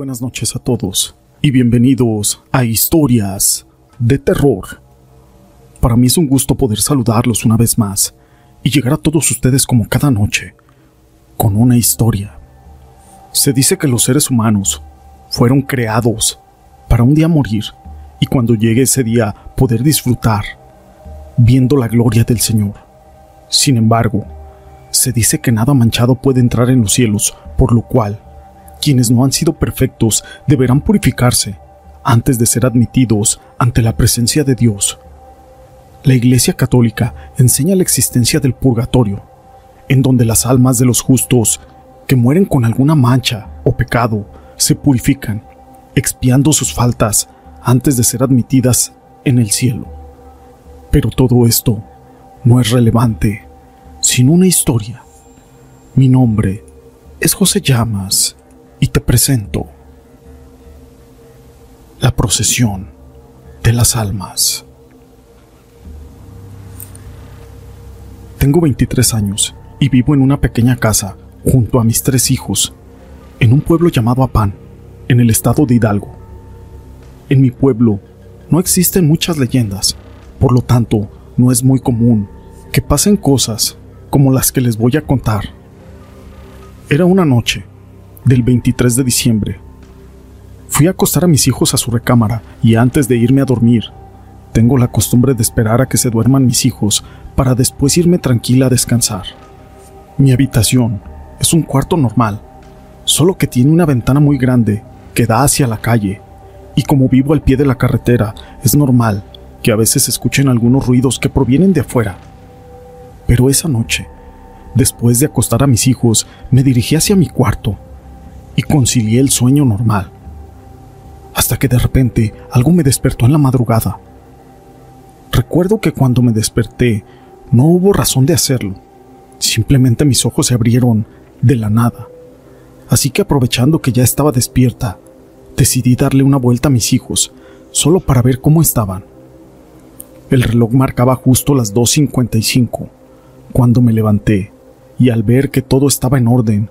buenas noches a todos y bienvenidos a Historias de Terror. Para mí es un gusto poder saludarlos una vez más y llegar a todos ustedes como cada noche, con una historia. Se dice que los seres humanos fueron creados para un día morir y cuando llegue ese día poder disfrutar viendo la gloria del Señor. Sin embargo, se dice que nada manchado puede entrar en los cielos, por lo cual quienes no han sido perfectos deberán purificarse antes de ser admitidos ante la presencia de Dios. La Iglesia Católica enseña la existencia del purgatorio, en donde las almas de los justos que mueren con alguna mancha o pecado se purifican, expiando sus faltas antes de ser admitidas en el cielo. Pero todo esto no es relevante sin una historia. Mi nombre es José Llamas y te presento la procesión de las almas. Tengo 23 años y vivo en una pequeña casa junto a mis tres hijos, en un pueblo llamado Apán, en el estado de Hidalgo. En mi pueblo no existen muchas leyendas, por lo tanto no es muy común que pasen cosas como las que les voy a contar. Era una noche del 23 de diciembre. Fui a acostar a mis hijos a su recámara y antes de irme a dormir, tengo la costumbre de esperar a que se duerman mis hijos para después irme tranquila a descansar. Mi habitación es un cuarto normal, solo que tiene una ventana muy grande que da hacia la calle, y como vivo al pie de la carretera, es normal que a veces escuchen algunos ruidos que provienen de afuera. Pero esa noche, después de acostar a mis hijos, me dirigí hacia mi cuarto y concilié el sueño normal. Hasta que de repente algo me despertó en la madrugada. Recuerdo que cuando me desperté no hubo razón de hacerlo. Simplemente mis ojos se abrieron de la nada. Así que aprovechando que ya estaba despierta, decidí darle una vuelta a mis hijos, solo para ver cómo estaban. El reloj marcaba justo las 2.55 cuando me levanté y al ver que todo estaba en orden,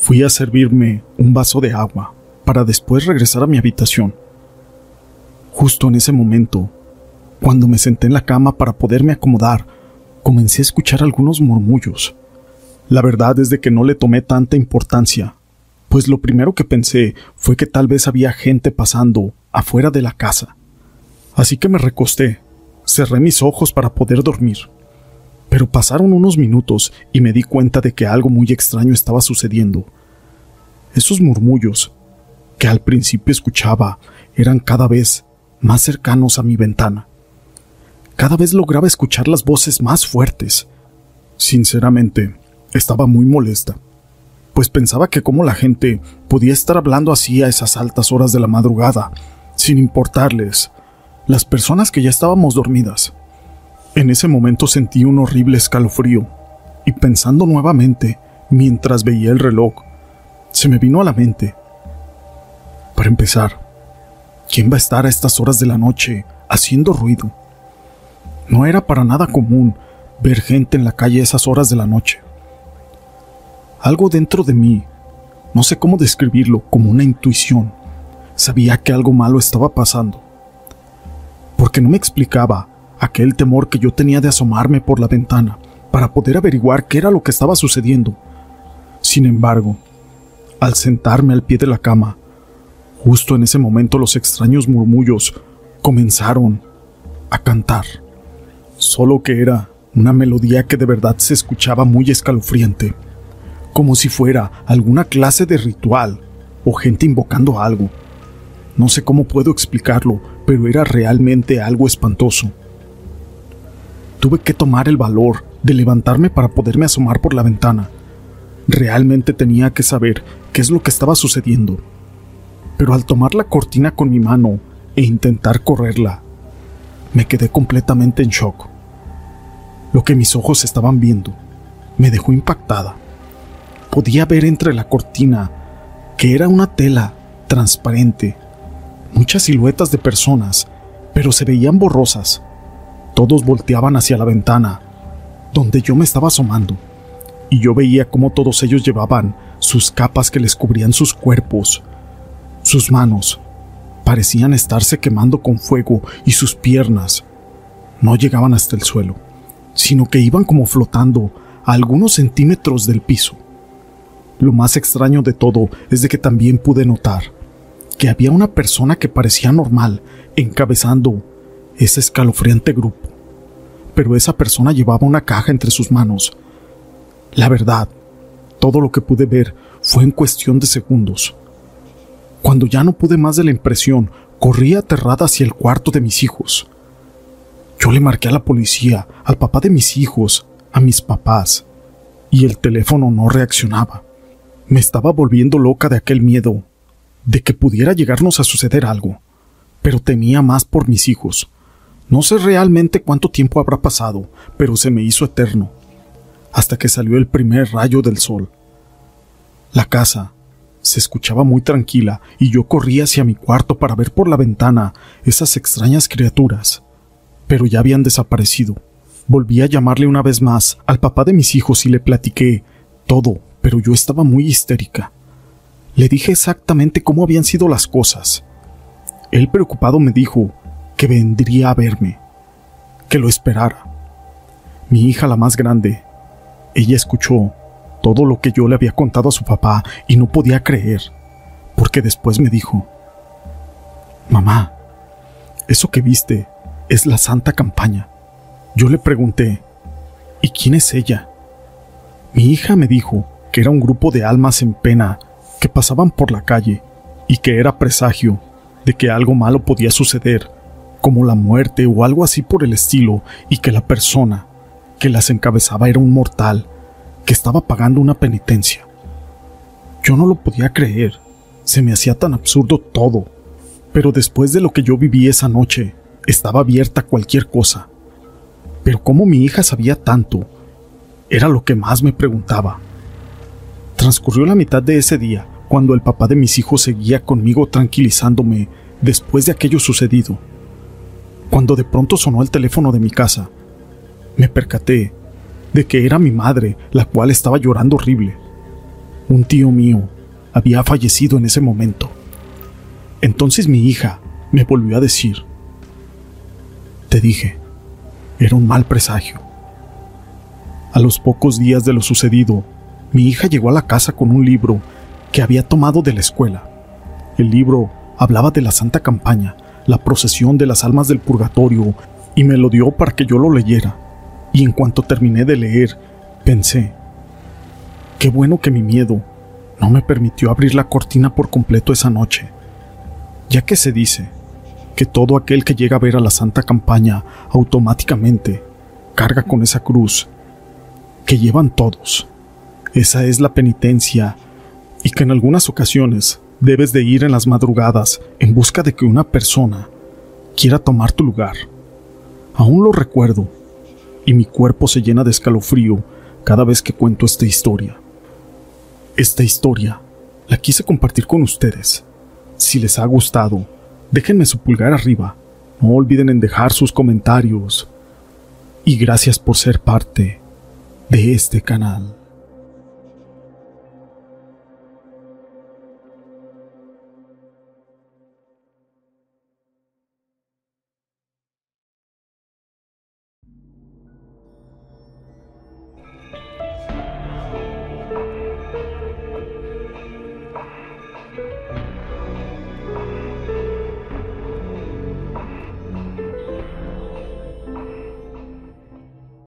Fui a servirme un vaso de agua para después regresar a mi habitación. Justo en ese momento, cuando me senté en la cama para poderme acomodar, comencé a escuchar algunos murmullos. La verdad es de que no le tomé tanta importancia, pues lo primero que pensé fue que tal vez había gente pasando afuera de la casa. Así que me recosté, cerré mis ojos para poder dormir. Pero pasaron unos minutos y me di cuenta de que algo muy extraño estaba sucediendo. Esos murmullos que al principio escuchaba eran cada vez más cercanos a mi ventana. Cada vez lograba escuchar las voces más fuertes. Sinceramente, estaba muy molesta, pues pensaba que cómo la gente podía estar hablando así a esas altas horas de la madrugada, sin importarles las personas que ya estábamos dormidas. En ese momento sentí un horrible escalofrío, y pensando nuevamente, mientras veía el reloj, se me vino a la mente. Para empezar, ¿quién va a estar a estas horas de la noche haciendo ruido? No era para nada común ver gente en la calle a esas horas de la noche. Algo dentro de mí, no sé cómo describirlo, como una intuición, sabía que algo malo estaba pasando. Porque no me explicaba aquel temor que yo tenía de asomarme por la ventana para poder averiguar qué era lo que estaba sucediendo. Sin embargo, al sentarme al pie de la cama, justo en ese momento los extraños murmullos comenzaron a cantar, solo que era una melodía que de verdad se escuchaba muy escalofriante, como si fuera alguna clase de ritual o gente invocando algo. No sé cómo puedo explicarlo, pero era realmente algo espantoso tuve que tomar el valor de levantarme para poderme asomar por la ventana. Realmente tenía que saber qué es lo que estaba sucediendo. Pero al tomar la cortina con mi mano e intentar correrla, me quedé completamente en shock. Lo que mis ojos estaban viendo me dejó impactada. Podía ver entre la cortina que era una tela transparente, muchas siluetas de personas, pero se veían borrosas todos volteaban hacia la ventana, donde yo me estaba asomando, y yo veía cómo todos ellos llevaban sus capas que les cubrían sus cuerpos, Sus manos. Parecían estarse quemando con fuego y sus piernas. No llegaban hasta el suelo, sino que iban como flotando a algunos centímetros del piso. Lo más extraño de todo es de que también pude notar que había una persona que parecía normal encabezando ese escalofriante grupo, pero esa persona llevaba una caja entre sus manos. La verdad, todo lo que pude ver fue en cuestión de segundos. Cuando ya no pude más de la impresión, corrí aterrada hacia el cuarto de mis hijos. Yo le marqué a la policía, al papá de mis hijos, a mis papás, y el teléfono no reaccionaba. Me estaba volviendo loca de aquel miedo de que pudiera llegarnos a suceder algo, pero temía más por mis hijos. No sé realmente cuánto tiempo habrá pasado, pero se me hizo eterno, hasta que salió el primer rayo del sol. La casa se escuchaba muy tranquila y yo corrí hacia mi cuarto para ver por la ventana esas extrañas criaturas, pero ya habían desaparecido. Volví a llamarle una vez más al papá de mis hijos y le platiqué todo, pero yo estaba muy histérica. Le dije exactamente cómo habían sido las cosas. Él preocupado me dijo que vendría a verme, que lo esperara. Mi hija, la más grande, ella escuchó todo lo que yo le había contado a su papá y no podía creer, porque después me dijo, Mamá, eso que viste es la Santa Campaña. Yo le pregunté, ¿y quién es ella? Mi hija me dijo que era un grupo de almas en pena que pasaban por la calle y que era presagio de que algo malo podía suceder, como la muerte o algo así por el estilo, y que la persona que las encabezaba era un mortal que estaba pagando una penitencia. Yo no lo podía creer, se me hacía tan absurdo todo, pero después de lo que yo viví esa noche, estaba abierta cualquier cosa. Pero cómo mi hija sabía tanto, era lo que más me preguntaba. Transcurrió la mitad de ese día cuando el papá de mis hijos seguía conmigo tranquilizándome después de aquello sucedido. Cuando de pronto sonó el teléfono de mi casa, me percaté de que era mi madre la cual estaba llorando horrible. Un tío mío había fallecido en ese momento. Entonces mi hija me volvió a decir, te dije, era un mal presagio. A los pocos días de lo sucedido, mi hija llegó a la casa con un libro que había tomado de la escuela. El libro hablaba de la Santa Campaña, la procesión de las almas del purgatorio, y me lo dio para que yo lo leyera. Y en cuanto terminé de leer, pensé, qué bueno que mi miedo no me permitió abrir la cortina por completo esa noche, ya que se dice que todo aquel que llega a ver a la Santa Campaña automáticamente carga con esa cruz que llevan todos esa es la penitencia y que en algunas ocasiones debes de ir en las madrugadas en busca de que una persona quiera tomar tu lugar. Aún lo recuerdo y mi cuerpo se llena de escalofrío cada vez que cuento esta historia. Esta historia la quise compartir con ustedes. Si les ha gustado, déjenme su pulgar arriba. No olviden en dejar sus comentarios. Y gracias por ser parte de este canal.